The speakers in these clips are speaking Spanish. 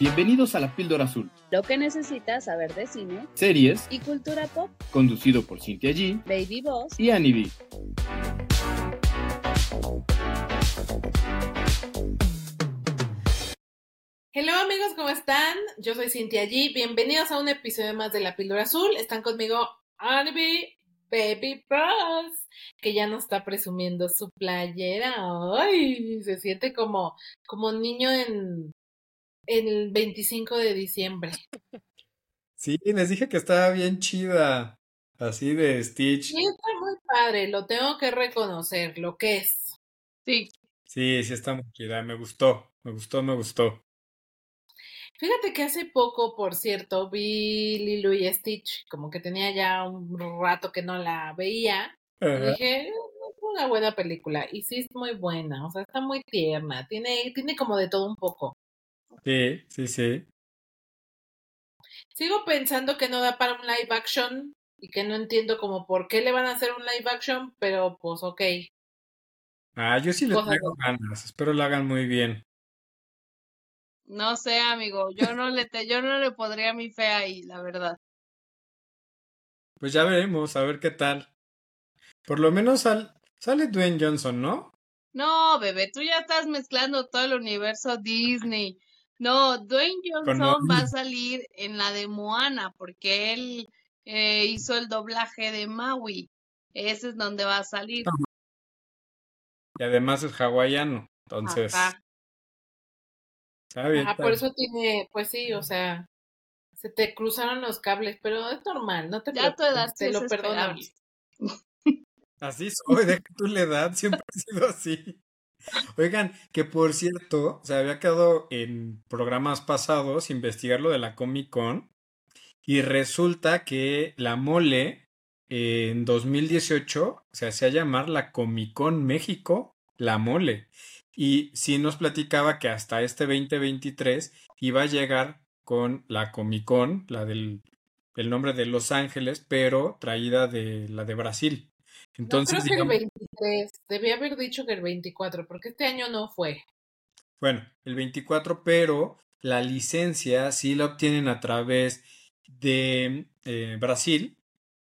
Bienvenidos a La Píldora Azul, Lo que necesitas saber de cine series y cultura pop. conducido por Cintia G Baby Boss. y Annie B. Hello amigos, ¿cómo están? Yo soy Cintia G. Bienvenidos a un episodio más de La Píldora Azul. Están conmigo Annie Baby Boss, que ya nos está presumiendo su playera. Ay, se siente como, como niño en, en el 25 de diciembre. Sí, les dije que estaba bien chida. Así de Stitch. Sí, está muy padre, lo tengo que reconocer, lo que es. Sí. Sí, sí está muy chida. Me gustó, me gustó, me gustó. Fíjate que hace poco, por cierto, vi Lilo y Stitch, como que tenía ya un rato que no la veía. Y dije, "Es una buena película. Y sí es muy buena, o sea, está muy tierna. Tiene, tiene como de todo un poco. Sí, sí, sí. Sigo pensando que no da para un live action y que no entiendo como por qué le van a hacer un live action, pero pues ok. Ah, yo sí le traigo ganas. Espero lo hagan muy bien. No sé, amigo. Yo no le te, yo no le podría mi fe ahí, la verdad. Pues ya veremos, a ver qué tal. Por lo menos sal- sale Dwayne Johnson, ¿no? No, bebé, tú ya estás mezclando todo el universo Disney. No, Dwayne Johnson va a salir en la de Moana porque él eh, hizo el doblaje de Maui. Ese es donde va a salir. Y además es hawaiano. Entonces, Ajá. está bien. Ajá, está por eso tiene, pues sí, o sea, se te cruzaron los cables, pero es normal, no te Ya tu edad preocupes, te lo es perdonamos. Así soy, deja tú la edad, siempre he sido así. Oigan, que por cierto, se había quedado en programas pasados investigar lo de la Comic Con y resulta que la mole eh, en 2018 se hacía llamar la Comic Con México, la mole. Y sí nos platicaba que hasta este 2023 iba a llegar con la Comic Con, la del el nombre de Los Ángeles, pero traída de la de Brasil. No, Entonces, creo que el digamos, 23, debía haber dicho que el 24, porque este año no fue. bueno, el 24, pero la licencia sí la obtienen a través de eh, Brasil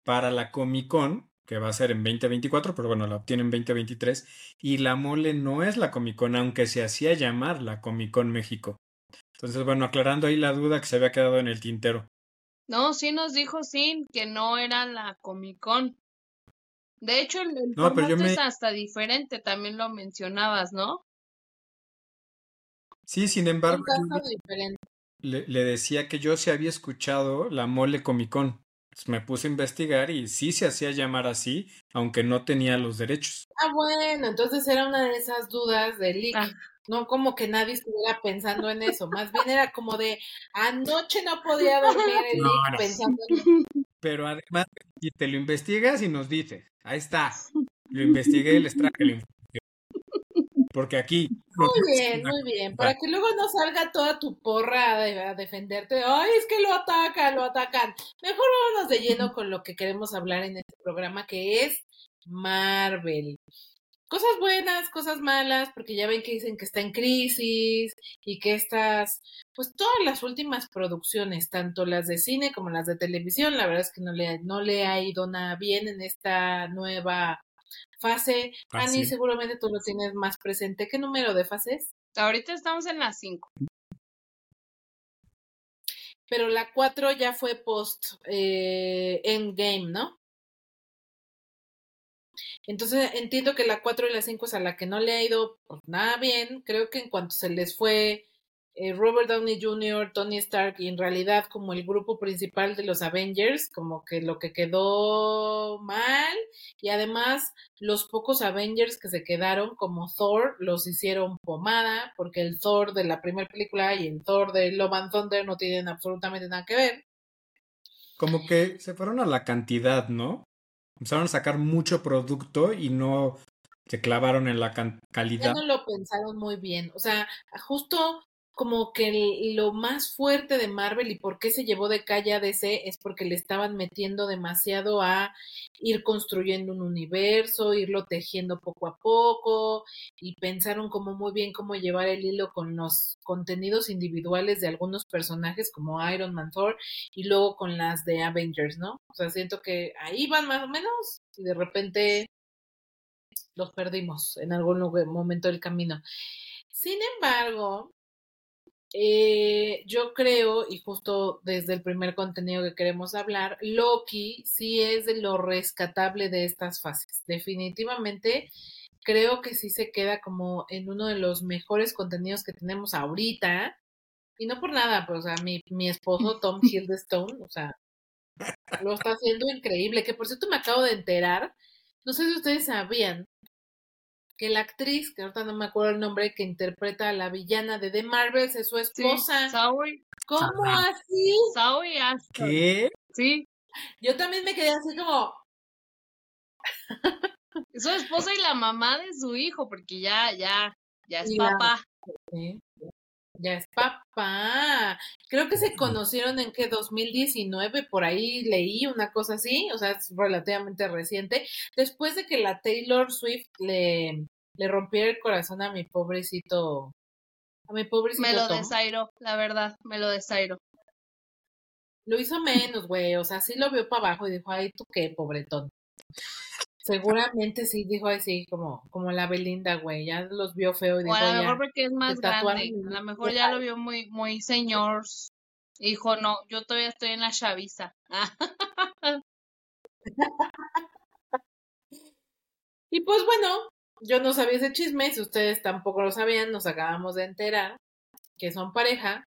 para la Comic Con, que va a ser en 2024, pero bueno, la obtienen en 2023, y la mole no es la Comic Con, aunque se hacía llamar la Comic Con México. Entonces, bueno, aclarando ahí la duda que se había quedado en el tintero. No, sí nos dijo Sin que no era la Comic Con. De hecho, el, el No, pero yo formato me- es hasta diferente, también lo mencionabas, ¿no? Sí, sin embargo, yo caso diferente. le, le decía que yo sí había escuchado la mole Comic Con. Entonces, me puse a investigar y sí se hacía llamar así, aunque no tenía los derechos. Ah, bueno, entonces era una de esas dudas de leak. Ah. No como que nadie estuviera pensando en eso, más bien era como de anoche no podía dormir el No, leak no. pensando en Pero además, y te lo investigas y nos dices, ahí está, lo investigué y les traje la información. Porque aquí... Muy bien, muy bien, para que luego no salga toda tu porra a, de- a defenderte. Ay, es que lo atacan, lo atacan. Mejor vámonos de lleno con lo que queremos hablar en este programa, que es Marvel. Cosas buenas, cosas malas, porque ya ven que dicen que está en crisis y que estas, pues todas las últimas producciones, tanto las de cine como las de televisión, la verdad es que no le, no le ha ido nada bien en esta nueva fase. Ah, Ani, sí. seguramente tú lo tienes más presente. ¿Qué número de fases? Ahorita estamos en las 5. Pero la 4 ya fue post eh, Endgame, ¿no? Entonces entiendo que la 4 y la 5 es a la que no le ha ido pues, nada bien. Creo que en cuanto se les fue eh, Robert Downey Jr., Tony Stark y en realidad como el grupo principal de los Avengers, como que lo que quedó mal y además los pocos Avengers que se quedaron como Thor los hicieron pomada porque el Thor de la primera película y el Thor de Love and Thunder no tienen absolutamente nada que ver. Como que se fueron a la cantidad, ¿no? Empezaron a sacar mucho producto y no se clavaron en la can- Ya calidad. no lo pensaron muy bien. O sea, justo como que lo más fuerte de Marvel y por qué se llevó de calle a DC es porque le estaban metiendo demasiado a ir construyendo un universo, irlo tejiendo poco a poco y pensaron como muy bien cómo llevar el hilo con los contenidos individuales de algunos personajes como Iron Man, Thor y luego con las de Avengers, ¿no? O sea, siento que ahí van más o menos y de repente los perdimos en algún momento del camino. Sin embargo, eh, yo creo, y justo desde el primer contenido que queremos hablar, Loki sí es de lo rescatable de estas fases. Definitivamente creo que sí se queda como en uno de los mejores contenidos que tenemos ahorita. Y no por nada, pues, o sea, mi, mi esposo Tom Hiddleston, o sea, lo está haciendo increíble. Que por cierto me acabo de enterar, no sé si ustedes sabían, que la actriz, que ahorita no me acuerdo el nombre, que interpreta a la villana de The Marvels es su esposa. Sí, ¿Cómo así? Zoe ¿Qué? Sí. Yo también me quedé así como... su esposa y la mamá de su hijo, porque ya, ya, ya es papá. Ya es papá. Creo que se conocieron en que 2019, por ahí leí una cosa así, o sea, es relativamente reciente, después de que la Taylor Swift le, le rompiera el corazón a mi pobrecito, a mi pobrecito. Me lo desairo, la verdad, me lo desairo. Lo hizo menos, güey, o sea, sí lo vio para abajo y dijo, ay, tú qué, pobretón. Seguramente sí dijo así como, como la Belinda, güey, ya los vio feo y dijo, o a lo mejor porque es más grande, a lo mejor ya lo vio muy, muy señor. Dijo, no, yo todavía estoy en la chaviza. y pues bueno, yo no sabía ese chisme, si ustedes tampoco lo sabían, nos acabamos de enterar que son pareja.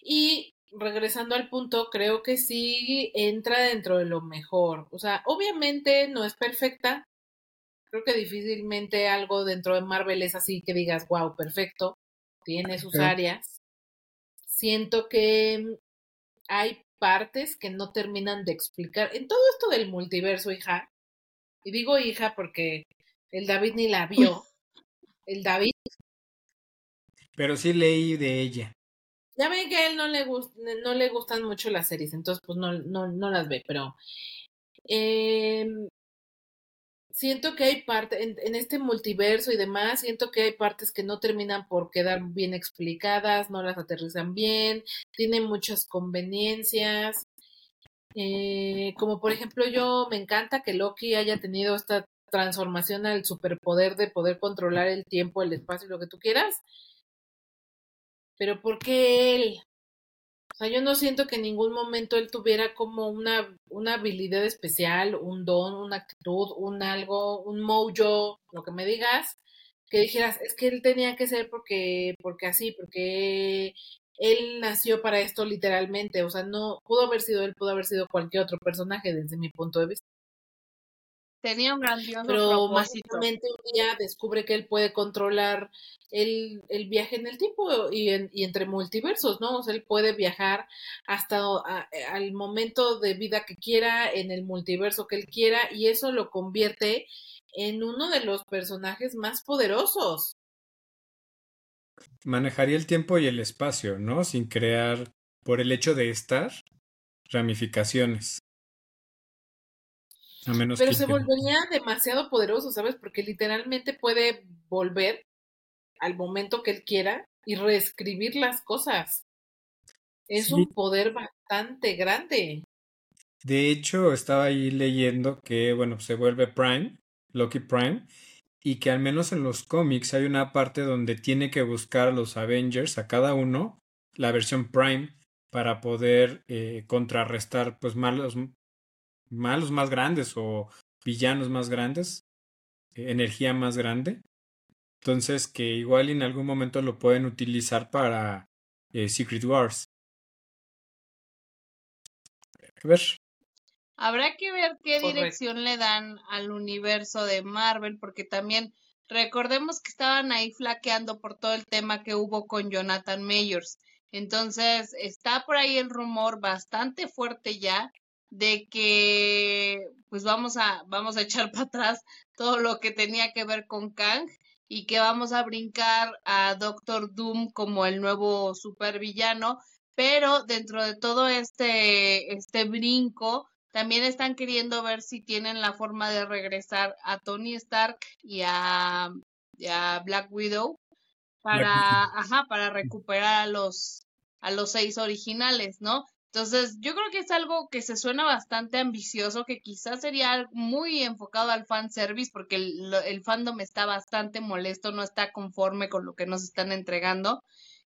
Y regresando al punto, creo que sí entra dentro de lo mejor. O sea, obviamente no es perfecta. Creo que difícilmente algo dentro de Marvel es así que digas, wow, perfecto. Tiene sus áreas. Siento que hay partes que no terminan de explicar. En todo esto del multiverso, hija, y digo hija porque el David ni la vio. El David. Pero sí leí de ella. Ya ven que a él no le, no le gustan mucho las series, entonces pues no, no, no las ve, pero eh, siento que hay partes, en, este multiverso y demás, siento que hay partes que no terminan por quedar bien explicadas, no las aterrizan bien, tienen muchas conveniencias. Eh, como por ejemplo yo me encanta que Loki haya tenido esta transformación al superpoder de poder controlar el tiempo, el espacio y lo que tú quieras pero ¿por qué él? O sea, yo no siento que en ningún momento él tuviera como una, una habilidad especial, un don, una actitud, un algo, un mojo, lo que me digas, que dijeras, es que él tenía que ser porque, porque así, porque él nació para esto literalmente, o sea, no, pudo haber sido él, pudo haber sido cualquier otro personaje desde mi punto de vista. Tenía un grandioso Pero mágicamente un día descubre que él puede controlar el, el viaje en el tiempo y, en, y entre multiversos, ¿no? O sea, él puede viajar hasta al momento de vida que quiera, en el multiverso que él quiera, y eso lo convierte en uno de los personajes más poderosos. Manejaría el tiempo y el espacio, ¿no? Sin crear, por el hecho de estar, ramificaciones. Pero se volvería demasiado poderoso, ¿sabes? Porque literalmente puede volver al momento que él quiera y reescribir las cosas. Es un poder bastante grande. De hecho, estaba ahí leyendo que, bueno, se vuelve Prime, Loki Prime, y que al menos en los cómics hay una parte donde tiene que buscar a los Avengers, a cada uno, la versión Prime, para poder eh, contrarrestar pues malos malos más grandes o villanos más grandes, eh, energía más grande. Entonces que igual en algún momento lo pueden utilizar para eh, Secret Wars. A ver. Habrá que ver qué dirección le dan al universo de Marvel, porque también recordemos que estaban ahí flaqueando por todo el tema que hubo con Jonathan Mayors. Entonces, está por ahí el rumor bastante fuerte ya de que pues vamos a vamos a echar para atrás todo lo que tenía que ver con Kang y que vamos a brincar a Doctor Doom como el nuevo supervillano, pero dentro de todo este, este brinco, también están queriendo ver si tienen la forma de regresar a Tony Stark y a, Black Widow para, ajá, para recuperar a los, a los seis originales, ¿no? Entonces, yo creo que es algo que se suena bastante ambicioso, que quizás sería muy enfocado al fan service, porque el, el fandom está bastante molesto, no está conforme con lo que nos están entregando.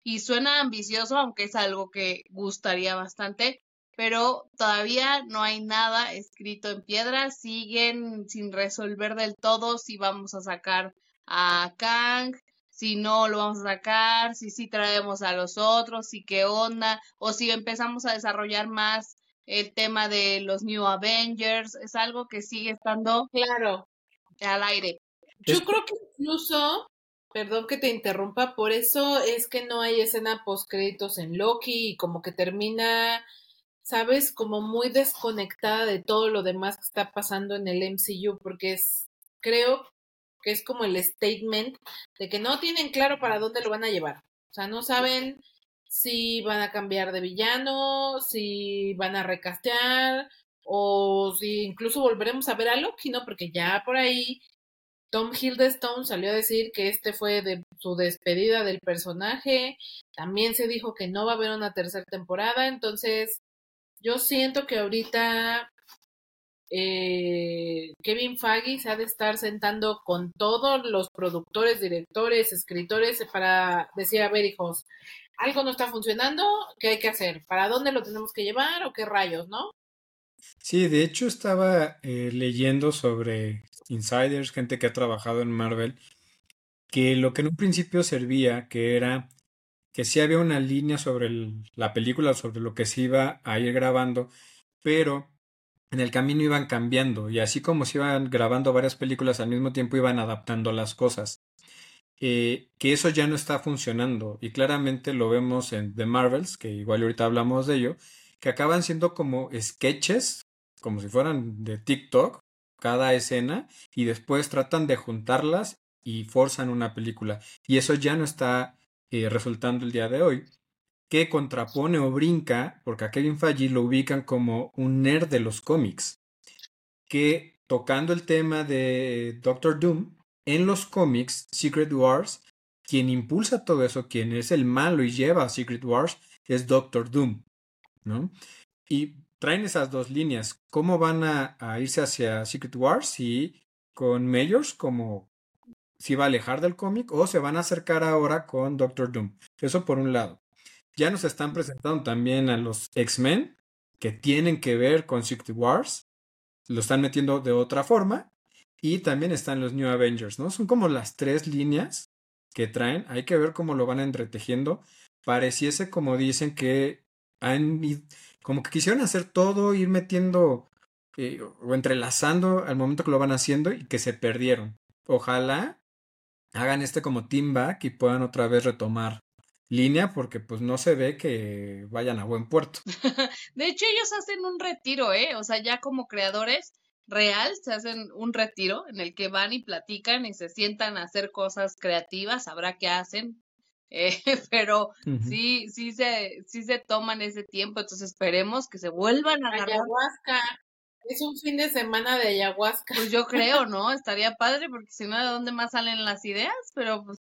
Y suena ambicioso, aunque es algo que gustaría bastante, pero todavía no hay nada escrito en piedra, siguen sin resolver del todo si vamos a sacar a Kang, si no lo vamos a sacar, si sí traemos a los otros, si qué onda, o si empezamos a desarrollar más el tema de los New Avengers, es algo que sigue estando claro al aire. Yo creo que incluso, perdón que te interrumpa, por eso es que no hay escena post créditos en Loki y como que termina, sabes, como muy desconectada de todo lo demás que está pasando en el MCU, porque es, creo que es como el statement de que no tienen claro para dónde lo van a llevar. O sea, no saben si van a cambiar de villano, si van a recastear o si incluso volveremos a ver a Loki, ¿no? Porque ya por ahí Tom Hiddleston salió a decir que este fue de su despedida del personaje. También se dijo que no va a haber una tercera temporada. Entonces, yo siento que ahorita eh, Kevin Feige se ha de estar sentando con todos los productores, directores, escritores para decir, a ver, hijos, algo no está funcionando, ¿qué hay que hacer? ¿Para dónde lo tenemos que llevar o qué rayos, no? Sí, de hecho estaba eh, leyendo sobre insiders, gente que ha trabajado en Marvel, que lo que en un principio servía, que era que sí había una línea sobre la película, sobre lo que se iba a ir grabando, pero en el camino iban cambiando y así como se iban grabando varias películas al mismo tiempo iban adaptando las cosas. Eh, que eso ya no está funcionando y claramente lo vemos en The Marvels, que igual ahorita hablamos de ello, que acaban siendo como sketches, como si fueran de TikTok, cada escena, y después tratan de juntarlas y forzan una película. Y eso ya no está eh, resultando el día de hoy que contrapone o brinca, porque a Kevin Feige lo ubican como un nerd de los cómics, que tocando el tema de Doctor Doom, en los cómics Secret Wars, quien impulsa todo eso, quien es el malo y lleva a Secret Wars, es Doctor Doom, ¿no? Y traen esas dos líneas, cómo van a, irse hacia Secret Wars y con Mayors como si va a alejar del cómic o se van a acercar ahora con Doctor Doom. Eso por un lado. Ya nos están presentando también a los X-Men que tienen que ver con Secret Wars. Lo están metiendo de otra forma. Y también están los New Avengers, ¿no? Son como las tres líneas que traen. Hay que ver cómo lo van entretejiendo. Pareciese como dicen que han como que quisieron hacer todo, ir metiendo eh, o entrelazando al momento que lo van haciendo y que se perdieron. Ojalá hagan este como team back y puedan otra vez retomar línea porque pues no se ve que vayan a buen puerto. de hecho, ellos hacen un retiro, ¿eh? O sea, ya como creadores real se hacen un retiro en el que van y platican y se sientan a hacer cosas creativas, habrá que hacen, eh, pero sí, sí se, sí se toman ese tiempo, entonces esperemos que se vuelvan a agarrar. Ayahuasca. Es un fin de semana de ayahuasca. Pues yo creo, ¿no? Estaría padre porque si no, ¿de dónde más salen las ideas? Pero pues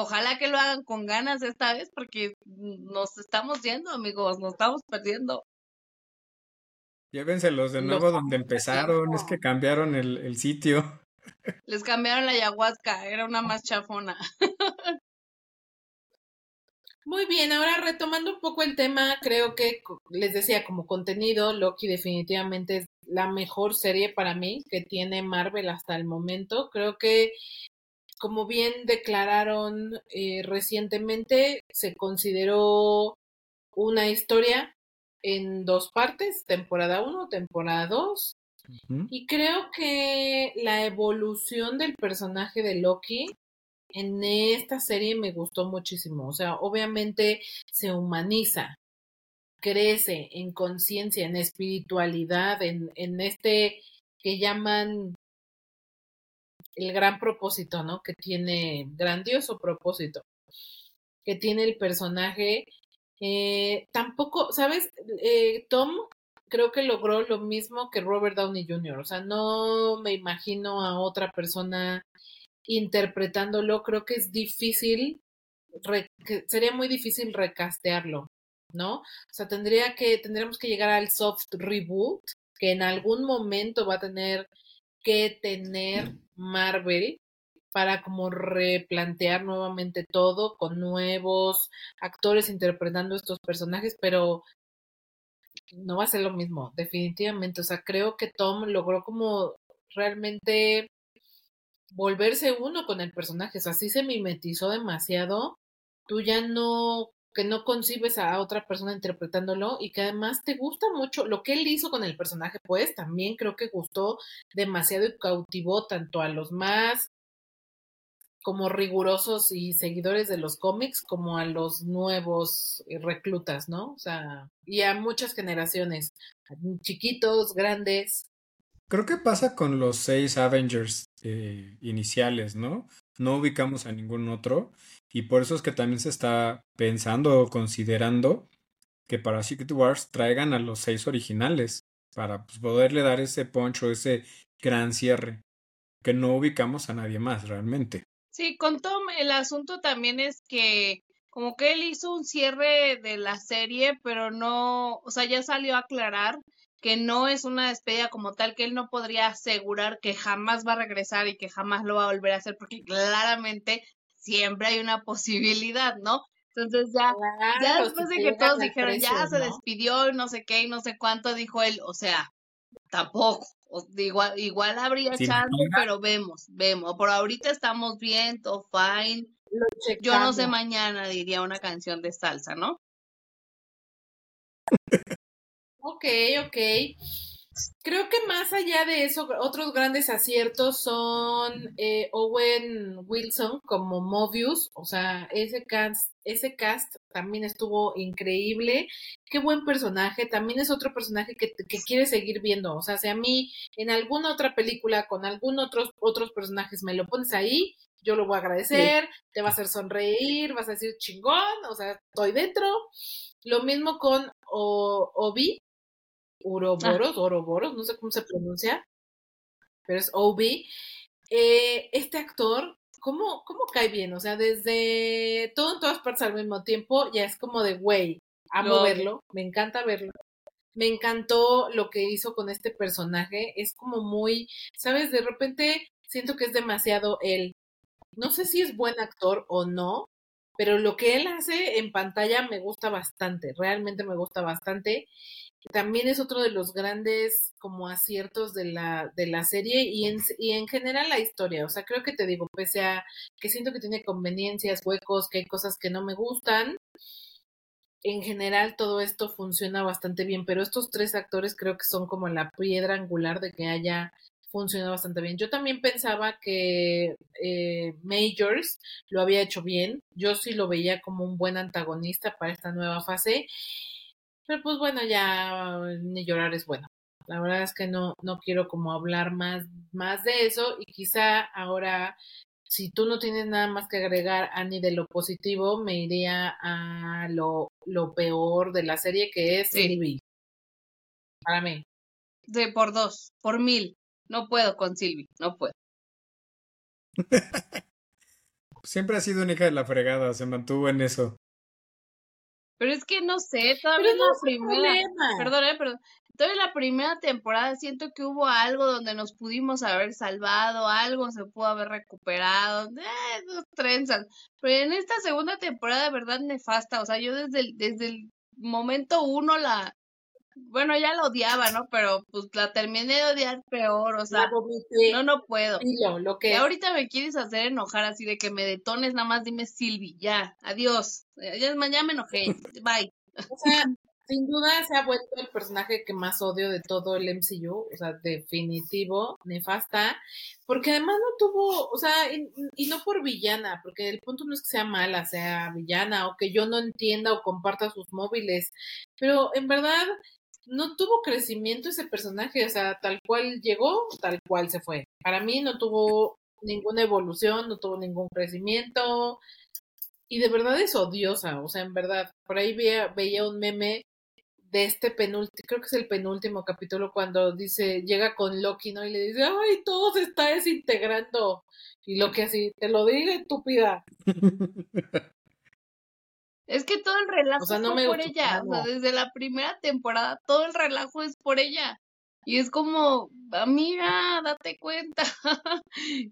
Ojalá que lo hagan con ganas esta vez porque nos estamos yendo, amigos, nos estamos perdiendo. Llévenselos de nuevo donde empezaron, es que cambiaron el, el sitio. Les cambiaron la ayahuasca, era una más chafona. Muy bien, ahora retomando un poco el tema, creo que les decía como contenido, Loki definitivamente es la mejor serie para mí que tiene Marvel hasta el momento. Creo que como bien declararon eh, recientemente, se consideró una historia en dos partes, temporada 1, temporada 2. Y creo que la evolución del personaje de Loki en esta serie me gustó muchísimo. O sea, obviamente se humaniza, crece en conciencia, en espiritualidad, en, en este que llaman el gran propósito, ¿no? Que tiene, grandioso propósito, que tiene el personaje. Eh, tampoco, ¿sabes? Eh, Tom creo que logró lo mismo que Robert Downey Jr. O sea, no me imagino a otra persona interpretándolo. Creo que es difícil, sería muy difícil recastearlo, ¿no? O sea, tendría que, tendríamos que llegar al soft reboot que en algún momento va a tener que tener Marvel para como replantear nuevamente todo con nuevos actores interpretando estos personajes, pero no va a ser lo mismo, definitivamente. O sea, creo que Tom logró como realmente volverse uno con el personaje. O sea, así se mimetizó demasiado. Tú ya no, que no concibes a otra persona interpretándolo y que además te gusta mucho lo que él hizo con el personaje, pues también creo que gustó demasiado y cautivó tanto a los más como rigurosos y seguidores de los cómics como a los nuevos eh, reclutas, ¿no? O sea, y a muchas generaciones, chiquitos, grandes. Creo que pasa con los seis Avengers eh, iniciales, ¿no? No ubicamos a ningún otro y por eso es que también se está pensando o considerando que para Secret Wars traigan a los seis originales para pues, poderle dar ese poncho, ese gran cierre, que no ubicamos a nadie más realmente. Sí, con Tom el asunto también es que como que él hizo un cierre de la serie, pero no, o sea, ya salió a aclarar que no es una despedida como tal, que él no podría asegurar que jamás va a regresar y que jamás lo va a volver a hacer, porque claramente siempre hay una posibilidad, ¿no? Entonces ya, ya después de que todos dijeron, ya se despidió y no sé qué y no sé cuánto, dijo él, o sea, tampoco. Igual, igual habría chance, pero vemos, vemos. Por ahorita estamos bien, todo fine. Yo no sé mañana, diría una canción de salsa, ¿no? ok, ok. Creo que más allá de eso, otros grandes aciertos son eh, Owen Wilson como Mobius, o sea, ese cast, ese cast también estuvo increíble. Qué buen personaje, también es otro personaje que, que quiere seguir viendo, o sea, si a mí en alguna otra película con algún otros otros personajes me lo pones ahí, yo lo voy a agradecer, te va a hacer sonreír, vas a decir chingón, o sea, estoy dentro. Lo mismo con Obi, Uroboros, Oroboros, no sé cómo se pronuncia, pero es Obi. Eh, este actor, ¿cómo, ¿cómo cae bien? O sea, desde todo en todas partes al mismo tiempo, ya es como de, güey, amo verlo, me encanta verlo. Me encantó lo que hizo con este personaje, es como muy, ¿sabes? De repente siento que es demasiado él. No sé si es buen actor o no, pero lo que él hace en pantalla me gusta bastante, realmente me gusta bastante también es otro de los grandes como aciertos de la, de la serie y en, y en general la historia. O sea, creo que te digo, pese a que siento que tiene conveniencias, huecos, que hay cosas que no me gustan, en general todo esto funciona bastante bien, pero estos tres actores creo que son como la piedra angular de que haya funcionado bastante bien. Yo también pensaba que eh, Majors lo había hecho bien, yo sí lo veía como un buen antagonista para esta nueva fase pero pues bueno, ya ni llorar es bueno. La verdad es que no, no quiero como hablar más, más de eso y quizá ahora, si tú no tienes nada más que agregar, Ani, de lo positivo, me iría a lo, lo peor de la serie que es Silvi. Para mí. De por dos, por mil. No puedo con Silvi, no puedo. Siempre ha sido única de la fregada, se mantuvo en eso. Pero es que no sé, todavía no la primera. Perdón, eh, perdón. Todavía la primera temporada siento que hubo algo donde nos pudimos haber salvado, algo se pudo haber recuperado, eh, dos trenzas. Pero en esta segunda temporada de verdad nefasta, o sea, yo desde el, desde el momento uno la, bueno, ya la odiaba, ¿no? Pero pues la terminé de odiar peor, o sea, no, no puedo. lo que... ahorita me quieres hacer enojar así de que me detones, nada más dime Silvi, ya, adiós. Ya, ya me enojé, bye. O sea, sin duda se ha vuelto el personaje que más odio de todo el MCU, o sea, definitivo, nefasta, porque además no tuvo, o sea, y, no por villana, porque el punto no es que sea mala, sea villana, o que yo no entienda o comparta sus móviles, pero en verdad no tuvo crecimiento ese personaje, o sea, tal cual llegó, tal cual se fue. Para mí no tuvo ninguna evolución, no tuvo ningún crecimiento. Y de verdad es odiosa, o sea, en verdad. Por ahí veía, veía un meme de este penúltimo, creo que es el penúltimo capítulo, cuando dice, llega con Loki, ¿no? Y le dice, ay, todo se está desintegrando. Y Loki así, te lo digo, estúpida. Es que todo el relajo es por ella. O sea, desde la primera temporada, todo el relajo es por ella. Y es como, amiga, date cuenta.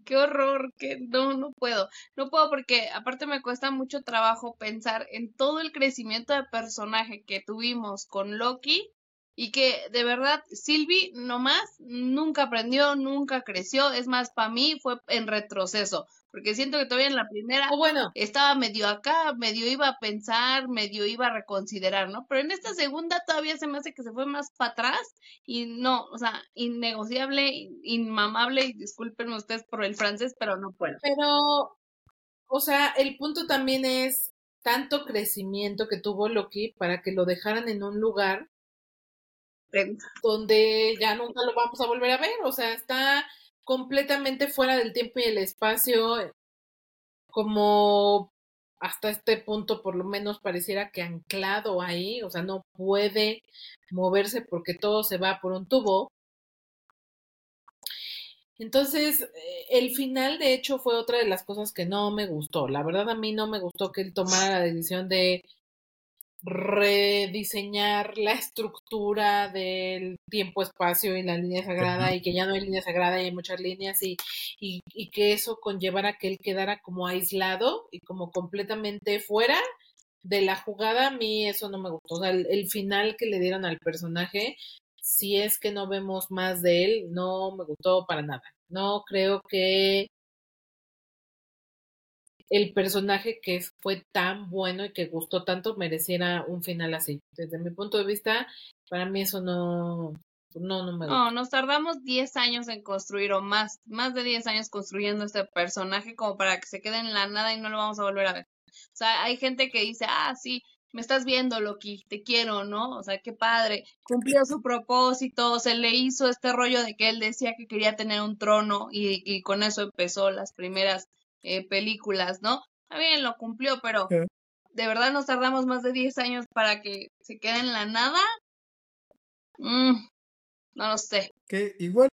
Qué horror, que no, no puedo. No puedo porque aparte me cuesta mucho trabajo pensar en todo el crecimiento de personaje que tuvimos con Loki y que de verdad Sylvie nomás nunca aprendió, nunca creció. Es más, para mí fue en retroceso porque siento que todavía en la primera bueno. estaba medio acá, medio iba a pensar, medio iba a reconsiderar, ¿no? Pero en esta segunda todavía se me hace que se fue más para atrás y no, o sea, innegociable, inmamable, y discúlpenme ustedes por el francés, pero no puedo. Pero, o sea, el punto también es tanto crecimiento que tuvo Loki para que lo dejaran en un lugar donde ya nunca lo vamos a volver a ver, o sea, está completamente fuera del tiempo y el espacio, como hasta este punto por lo menos pareciera que anclado ahí, o sea, no puede moverse porque todo se va por un tubo. Entonces, eh, el final de hecho fue otra de las cosas que no me gustó. La verdad a mí no me gustó que él tomara la decisión de rediseñar la estructura del tiempo-espacio y la línea sagrada y que ya no hay línea sagrada y hay muchas líneas y, y, y, que eso conllevara que él quedara como aislado y como completamente fuera de la jugada, a mí eso no me gustó. O sea, el final que le dieron al personaje, si es que no vemos más de él, no me gustó para nada. No creo que el personaje que fue tan bueno y que gustó tanto mereciera un final así. Desde mi punto de vista, para mí eso no, no, no me gusta. No, nos tardamos 10 años en construir o más, más de 10 años construyendo este personaje como para que se quede en la nada y no lo vamos a volver a ver. O sea, hay gente que dice, ah, sí, me estás viendo, Loki, te quiero, ¿no? O sea, qué padre, cumplió su propósito, se le hizo este rollo de que él decía que quería tener un trono y, y con eso empezó las primeras eh, películas, ¿no? Está bien, lo cumplió, pero ¿de verdad nos tardamos más de 10 años para que se quede en la nada? Mm, no lo sé. Que igual,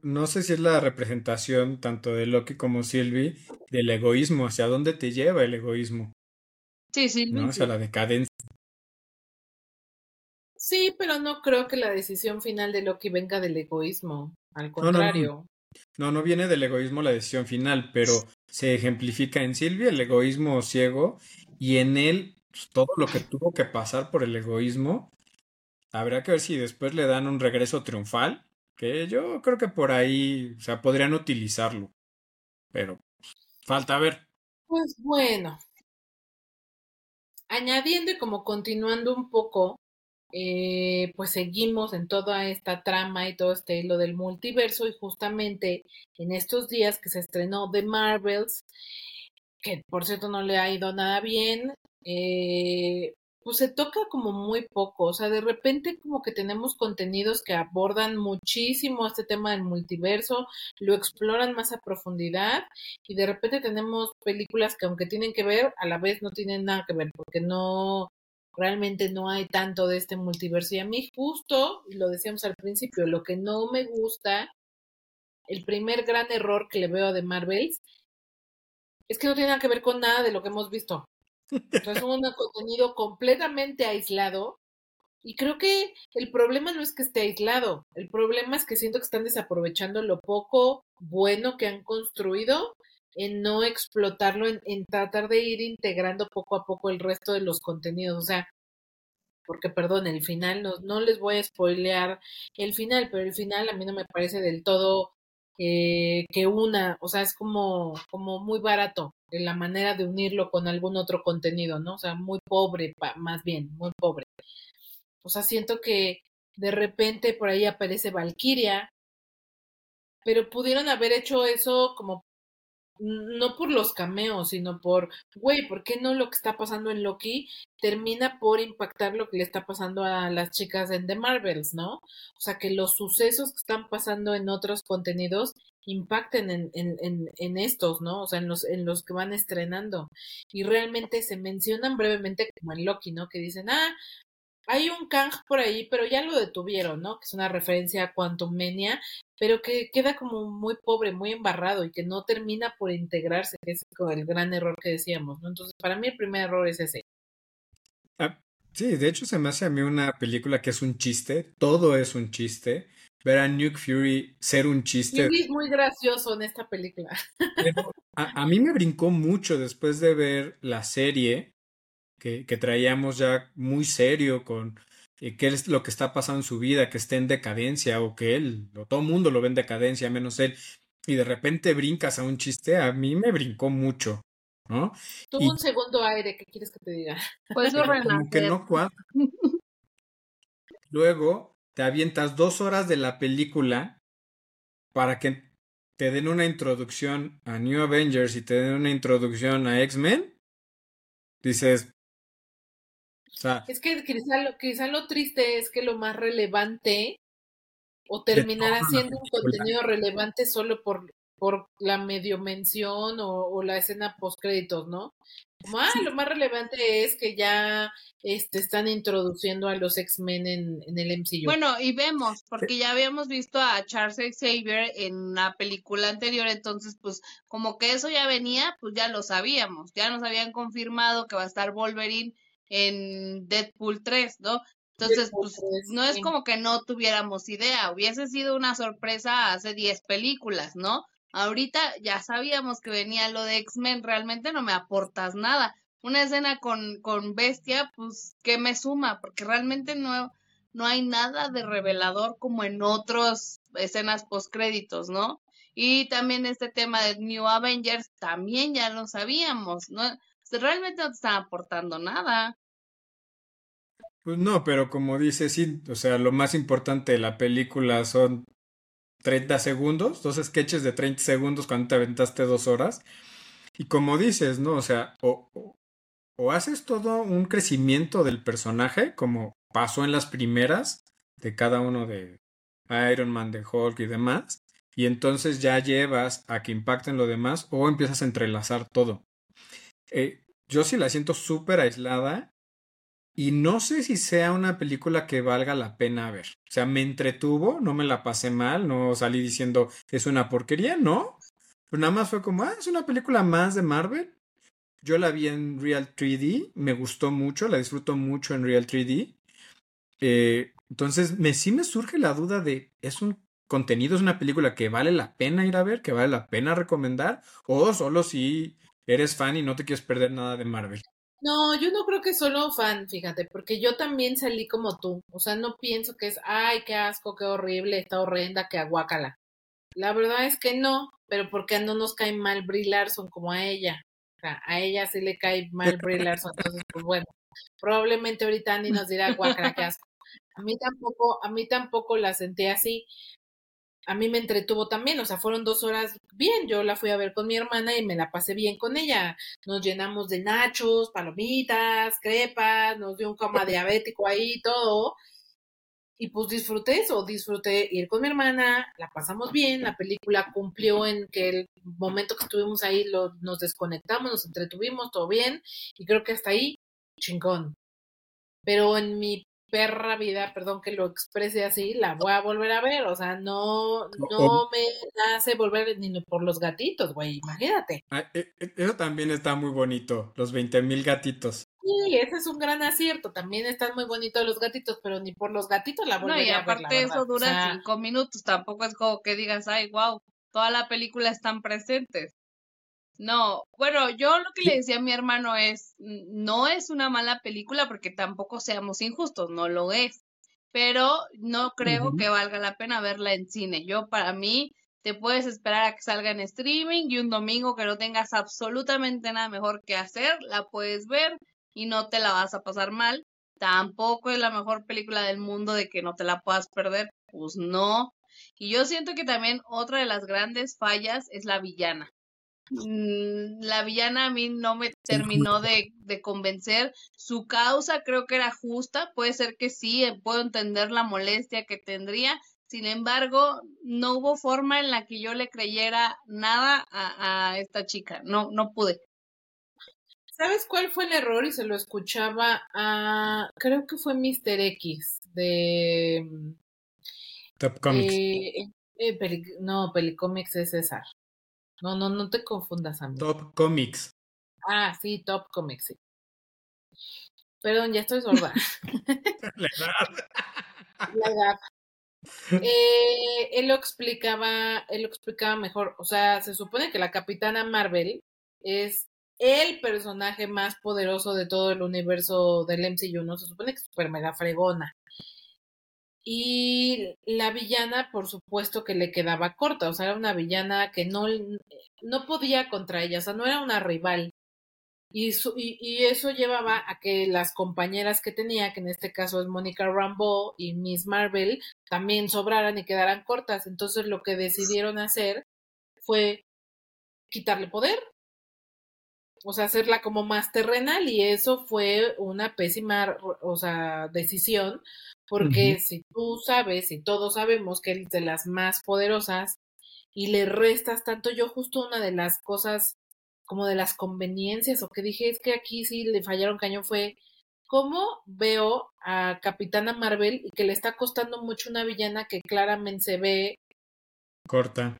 no, sé si es la representación tanto de Loki como Sylvie del egoísmo, hacia dónde te lleva el egoísmo. Sí, sí. ¿no? Hacia la decadencia. Sí, pero no creo que la decisión final de Loki venga del egoísmo. Al contrario. No, no viene del egoísmo la decisión final, pero se ejemplifica en Silvia el egoísmo ciego y en él pues, todo lo que tuvo que pasar por el egoísmo. Habrá que ver si después le dan un regreso triunfal, que yo creo que por ahí, o sea, podrían utilizarlo. Pero pues, falta ver. Pues bueno. Añadiendo y como continuando un poco, eh, pues seguimos en toda esta trama y todo este hilo del multiverso y justamente en estos días que se estrenó The Marvels, que por cierto no le ha ido nada bien, eh, pues se toca como muy poco, o sea, de repente como que tenemos contenidos que abordan muchísimo este tema del multiverso, lo exploran más a profundidad y de repente tenemos películas que aunque tienen que ver, a la vez no tienen nada que ver, porque no, realmente no hay tanto de este multiverso. Y a mí justo, lo decíamos al principio, lo que no me gusta, el primer gran error que le veo de Marvels, es que no tiene nada que ver con nada de lo que hemos visto. es un contenido completamente aislado. Y creo que el problema no es que esté aislado, el problema es que siento que están desaprovechando lo poco bueno que han construido en no explotarlo, en, tratar de ir integrando poco a poco el resto de los contenidos. O sea, porque perdón, el final, no, no les voy a spoilear el final, pero el final a mí no me parece del todo eh, que una, o sea, es como, como muy barato en la manera de unirlo con algún otro contenido, ¿no? O sea, muy pobre, más bien, muy pobre. O sea, siento que de repente por ahí aparece Valkyria, pero pudieron haber hecho eso como no por los cameos, sino por, güey, ¿por qué no lo que está pasando en Loki termina por impactar lo que le está pasando a las chicas en The Marvels, ¿no? O sea, que los sucesos que están pasando en otros contenidos impacten en, en, en, estos, ¿no? O sea, en los, en los que van estrenando. Y realmente se mencionan brevemente como en Loki, ¿no? Que dicen, ah, hay un Kang por ahí, pero ya lo detuvieron, ¿no? Que es una referencia a Quantum Mania, pero que queda como muy pobre, muy embarrado y que no termina por integrarse, que es el gran error que decíamos, ¿no? Entonces, para mí el primer error es ese. Ah, sí, de hecho se me hace a mí una película que es un chiste, todo es un chiste. Ver a Nuke Fury ser un chiste. Fury es muy gracioso en esta película. a, a mí me brincó mucho después de ver la serie que, que traíamos ya muy serio con eh, qué es lo que está pasando en su vida, que esté en decadencia o que él, o todo el mundo lo ve en decadencia, menos él, y de repente brincas a un chiste, a mí me brincó mucho, ¿no? Tuvo un segundo aire, ¿qué quieres que te diga? Pues como que no Luego te avientas dos horas de la película para que te den una introducción a New Avengers y te den una introducción a X-Men. Dices, es que quizá lo, quizá lo triste es que lo más relevante o terminará siendo un contenido relevante solo por, por la medio mención o, la escena post créditos, ¿no? ah, lo más relevante es que ya este, están introduciendo a los X-Men en, en, el MCU. Bueno, y vemos, porque ya habíamos visto a Charles Xavier en una película anterior, entonces, pues, como que eso ya venía, pues ya lo sabíamos, ya nos habían confirmado que va a estar Wolverine en Deadpool 3, ¿no? Entonces, pues no es como que no tuviéramos idea, hubiese sido una sorpresa hace 10 películas, ¿no? Ahorita ya sabíamos que venía lo de X-Men, realmente no me aportas nada. Una escena con, con Bestia, pues, ¿qué me suma? Porque realmente no, no hay nada de revelador como en otras escenas postcréditos, ¿no? Y también este tema de New Avengers, también ya lo sabíamos, ¿no? Realmente no te están aportando nada. Pues no, pero como dice, sí, o sea, lo más importante de la película son 30 segundos, dos sketches de 30 segundos cuando te aventaste dos horas. Y como dices, ¿no? O sea, o, o, haces todo un crecimiento del personaje, como pasó en las primeras de cada uno de Iron Man, de Hulk y demás, y entonces ya llevas a que impacten lo demás, o empiezas a entrelazar todo. Eh, yo sí la siento súper aislada y no sé si sea una película que valga la pena ver. O sea, me entretuvo, no me la pasé mal, no salí diciendo es una porquería, no. Pues nada más fue como, ah, es una película más de Marvel. Yo la vi en Real 3D, me gustó mucho, la disfruto mucho en Real 3D. Eh, entonces, me, sí me surge la duda de, ¿es un contenido, es una película que vale la pena ir a ver, que vale la pena recomendar? O solo si eres fan y no te quieres perder nada de Marvel. No, yo no creo que solo fan, fíjate, porque yo también salí como tú. O sea, no pienso que es, ay, qué asco, qué horrible, está horrenda, qué aguácala. La verdad es que no, pero porque no nos cae mal Brie Larson como a ella. O sea, a ella sí le cae mal Brie Larson, entonces, pues bueno, probablemente ahorita Andy nos dirá, guácala, qué asco. A mí tampoco, a mí tampoco la sentí así, a mí me entretuvo también, o sea, fueron dos horas bien, yo la fui a ver con mi hermana y me la pasé bien con ella. Nos llenamos de nachos, palomitas, crepas, nos dio un coma diabético ahí, todo. Y pues disfruté eso, disfruté ir con mi hermana, la pasamos bien, la película cumplió en que el momento que estuvimos ahí lo, nos desconectamos, nos entretuvimos, todo bien, y creo que hasta ahí, chingón. Pero en mi perra vida, perdón que lo exprese así, la voy a volver a ver. O sea, no, no me hace volver ni por los gatitos, güey, imagínate. Ah, e, e, eso también está muy bonito, los 20 mil gatitos. Sí, ese es un gran acierto. También están muy bonitos los gatitos, pero ni por los gatitos la volvería a ver. No, y aparte eso dura cinco minutos. Tampoco es como que digas, ay, wow, toda la película están presentes. No, bueno, yo lo que le decía a mi hermano es, no es una mala película porque tampoco seamos injustos, no lo es, pero no creo que valga la pena verla en cine. Yo para mí te puedes esperar a que salga en streaming y un domingo que no tengas absolutamente nada mejor que hacer, la puedes ver y no te la vas a pasar mal. Tampoco es la mejor película del mundo de que no te la puedas perder, pues no. Y yo siento que también otra de las grandes fallas es la villana. Mm, la villana a mí no me terminó de, de, convencer. Su causa creo que era justa, puede ser que sí, eh, puedo entender la molestia que tendría. Sin embargo, no hubo forma en la que yo le creyera nada a, a esta chica. No, no pude. ¿Sabes cuál fue el error? Y se lo escuchaba a, creo que fue Mr. X, de... Top Comics. Eh, eh, no, Pelicomics es César. No, no, no te confundas, amigo. Top Comics. Ah, sí, Top Comics, sí. Perdón, ya estoy sorda. La edad. La edad. Eh, él lo explicaba, él lo explicaba mejor. O sea, se supone que la Capitana Marvel es el personaje más poderoso de todo el universo del MCU, ¿no? Se supone que es super mega fregona. Y la villana, por supuesto que le quedaba corta, o sea, era una villana que no, no podía contra ella, o sea, no era una rival. Y, y, eso llevaba a que las compañeras que tenía, que en este caso es Mónica Rambeau y Miss Marvel, también sobraran y quedaran cortas. Entonces lo que decidieron hacer fue quitarle poder, o sea, hacerla como más terrenal y eso fue una pésima, o sea, decisión, porque si tú sabes y todos sabemos que es de las más poderosas y le restas tanto, yo justo una de las cosas como de las conveniencias o que dije es que aquí sí le fallaron cañón fue cómo veo a Capitana Marvel y que le está costando mucho una villana que claramente se ve corta.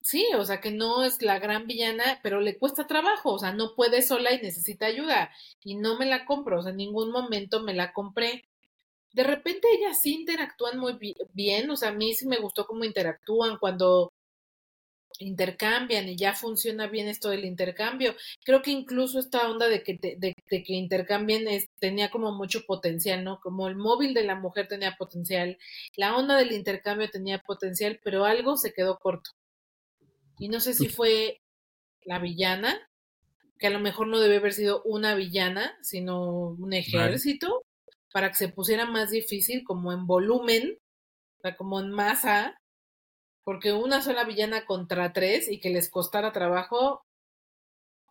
Sí, o sea que no es la gran villana, pero le cuesta trabajo, o sea, no puede sola y necesita ayuda. Y no me la compro, o sea, en ningún momento me la compré. De repente ellas sí interactúan muy bien, o sea, a mí sí me gustó cómo interactúan cuando intercambian y ya funciona bien esto del intercambio. Creo que incluso esta onda de que, de, que intercambien es, tenía como mucho potencial, ¿no? Como el móvil de la mujer tenía potencial, la onda del intercambio tenía potencial, pero algo se quedó corto. Y no sé si fue la villana, que a lo mejor no debe haber sido una villana, sino un ejército, para que se pusiera más difícil, como en volumen, o sea, como en masa, porque una sola villana contra tres y que les costara trabajo,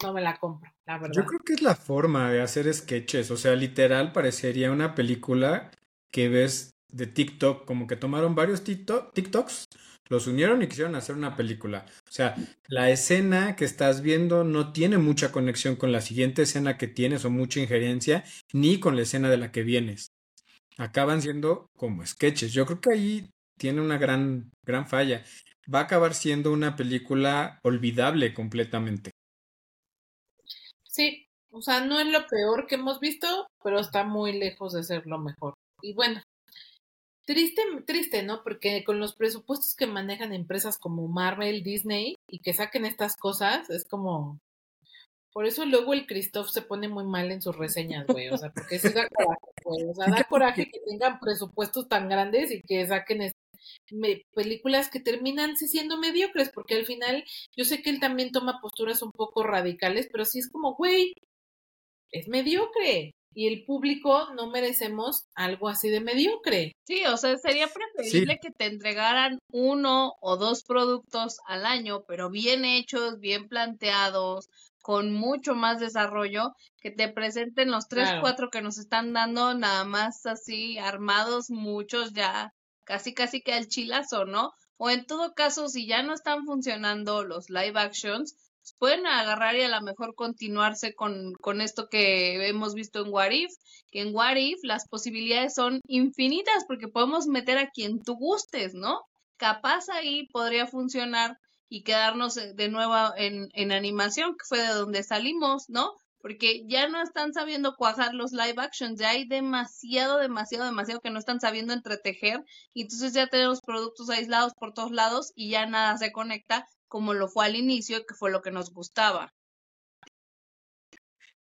no me la compro, la verdad. Yo creo que es la forma de hacer sketches, o sea, literal parecería una película que ves de TikTok, como que tomaron varios TikToks los unieron y quisieron hacer una película. O sea, la escena que estás viendo no tiene mucha conexión con la siguiente escena que tienes o mucha injerencia, ni con la escena de la que vienes. Acaban siendo como sketches. Yo creo que ahí tiene una gran, gran falla. Va a acabar siendo una película olvidable completamente. Sí, o sea, no es lo peor que hemos visto, pero está muy lejos de ser lo mejor. Y bueno, Triste, triste, ¿no? Porque con los presupuestos que manejan empresas como Marvel, Disney y que saquen estas cosas, es como. Por eso luego el Christoph se pone muy mal en sus reseñas, güey. O sea, porque sí da coraje, güey. O sea, da coraje que tengan presupuestos tan grandes y que saquen películas que terminan siendo mediocres, porque al final yo sé que él también toma posturas un poco radicales, pero sí es como, güey, es mediocre y el público no merecemos algo así de mediocre. Sí, o sea, sería preferible que te entregaran uno o dos productos al año, pero bien hechos, bien planteados, con mucho más desarrollo, que te presenten los tres, cuatro que nos están dando nada más así armados, muchos ya casi casi que al chilazo, ¿no? O en todo caso, si ya no están funcionando los live actions, pueden agarrar y a lo mejor continuarse con, con esto que hemos visto en What If, que en What If las posibilidades son infinitas porque podemos meter a quien tú gustes, ¿no? Capaz ahí podría funcionar y quedarnos de nuevo en, en animación, que fue de donde salimos, ¿no? Porque ya no están sabiendo cuajar los live actions, ya hay demasiado, demasiado, demasiado que no están sabiendo entretejer, y entonces ya tenemos productos aislados por todos lados y ya nada se conecta como lo fue al inicio, que fue lo que nos gustaba.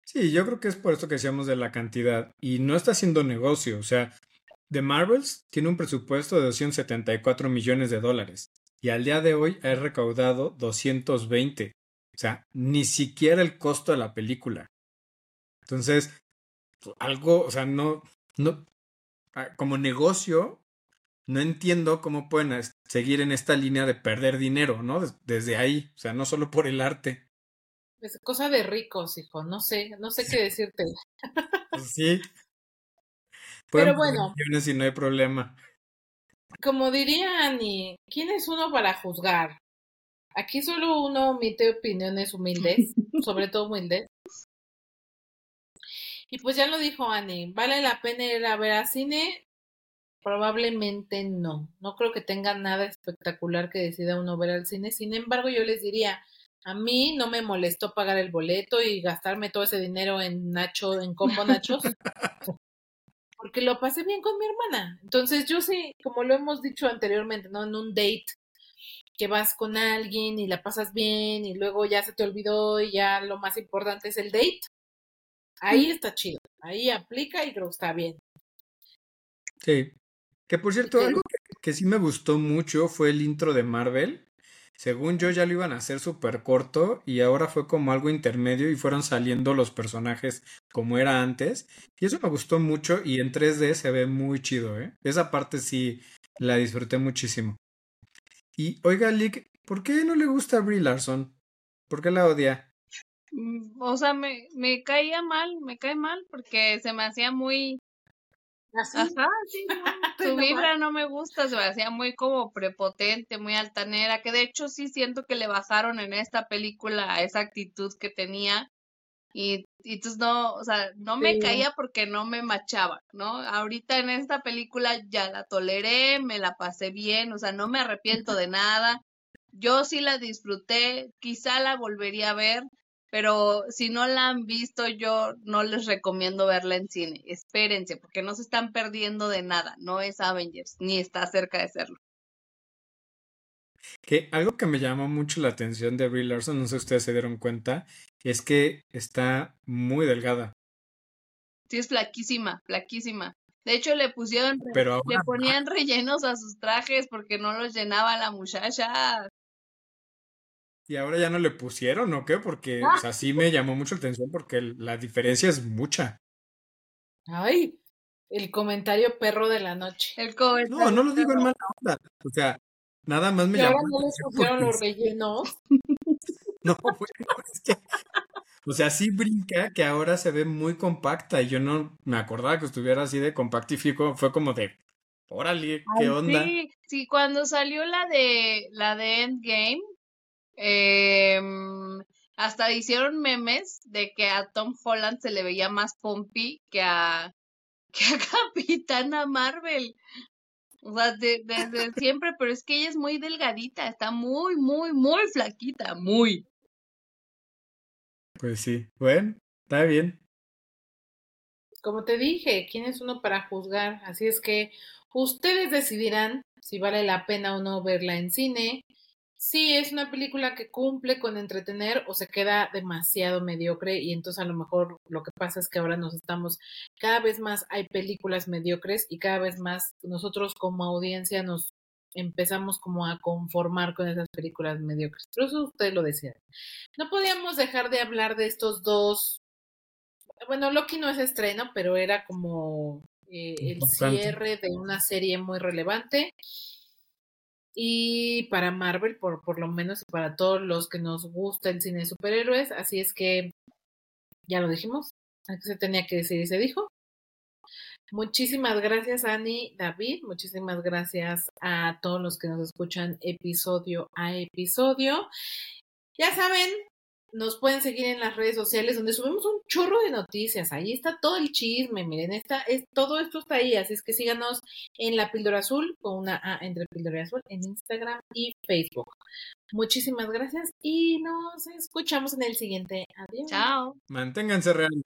Sí, yo creo que es por esto que decíamos de la cantidad. Y no está haciendo negocio. O sea, The Marvels tiene un presupuesto de 274 millones de dólares. Y al día de hoy ha recaudado 220. O sea, ni siquiera el costo de la película. Entonces, algo, o sea, no, no, ah, como negocio, no entiendo cómo pueden seguir en esta línea de perder dinero, ¿no? Desde ahí, o sea, no solo por el arte. Es cosa de ricos, hijo, no sé, no sé qué decirte. Pues sí. Pero bueno. Si no hay problema. como diría Annie, ¿quién es uno para juzgar? Aquí solo uno omite opiniones humildes, sobre todo humildes. Y pues ya lo dijo Annie, ¿vale la pena ir a ver a cine? Probablemente no. No creo que tenga nada espectacular que decida uno ver al cine. Sin embargo, yo les diría, a mí no me molestó pagar el boleto y gastarme todo ese dinero en Nacho, en combo Nachos. porque lo pasé bien con mi hermana. Entonces yo sí, como lo hemos dicho anteriormente, ¿no? En un date que vas con alguien y la pasas bien y luego ya se te olvidó y ya lo más importante es el date. Ahí está chido. Ahí aplica y creo que está bien. Sí. Que por cierto, algo que, sí me gustó mucho fue el intro de Marvel. Según yo ya lo iban a hacer súper corto y ahora fue como algo intermedio y fueron saliendo los personajes como era antes. Y eso me gustó mucho y en 3D se ve muy chido, ¿eh? Esa parte sí la disfruté muchísimo. Y oiga, Lick, ¿por qué no le gusta a Brie Larson? ¿Por qué la odia? Mm, o sea, me, me caía mal, me cae mal porque se me hacía muy Ajá, sí, Su vibra no me gusta, se me hacía muy como prepotente, muy altanera, que de hecho sí siento que le bajaron en esta película esa actitud que tenía. Y, y entonces no, o sea, no me caía porque no me machaba, ¿no? Ahorita en esta película ya la toleré, me la pasé bien, o sea, no me arrepiento de nada. Yo sí la disfruté, quizá la volvería a ver, pero si no la han visto, yo no les recomiendo verla en cine. Espérense, porque no se están perdiendo de nada. No es Avengers, ni está cerca de serlo. Que algo que me llamó mucho la atención de Brie Larson, no sé si ustedes se dieron cuenta, es que está muy delgada. Sí, es flaquísima, flaquísima. De hecho, le pusieron, le ponían rellenos a sus trajes porque no los llenaba la muchacha. Y ahora ya no le pusieron, ¿o qué? Porque o sea, sí me llamó mucho la atención porque la diferencia es mucha. Ay, el comentario perro de la noche. El no, no lo digo en mala onda. O sea, nada más me llamó. ahora no les pusieron los rellenos. no, bueno, es que. O sea, sí brinca que ahora se ve muy compacta y yo no me acordaba que estuviera así de compacta y fue como de, órale, ¿qué onda? Sí, sí, cuando salió la de la de Endgame, eh, hasta hicieron memes de que a Tom Holland se le veía más pompi que a, que a Capitana Marvel. O sea, desde siempre, pero es que ella es muy delgadita, está muy, muy, muy flaquita, muy. Pues sí, bueno, está bien. Como te dije, ¿quién es uno para juzgar? Así es que ustedes decidirán si vale la pena o no verla en cine, sí es una película que cumple con entretener o se queda demasiado mediocre y entonces a lo mejor lo que pasa es que ahora nos estamos, cada vez más hay películas mediocres y cada vez más nosotros como audiencia nos empezamos como a conformar con esas películas mediocres. Pero eso usted lo decía. No podíamos dejar de hablar de estos dos. Bueno, Loki no es estreno, pero era como eh, el cierre de una serie muy relevante y para Marvel, por, por lo menos para todos los que nos gusta el cine de superhéroes. Así es que ya lo dijimos, se tenía que decir y se dijo. Muchísimas gracias, Ani, David. Muchísimas gracias a todos los que nos escuchan episodio a episodio. Ya saben, nos pueden seguir en las redes sociales donde subimos un chorro de noticias. Ahí está todo el chisme, miren, está, es, todo esto está ahí. Así es que síganos en la píldora azul con una A entre píldora azul en Instagram y Facebook. Muchísimas gracias y nos escuchamos en el siguiente. Adiós. Chao. Manténganse reales.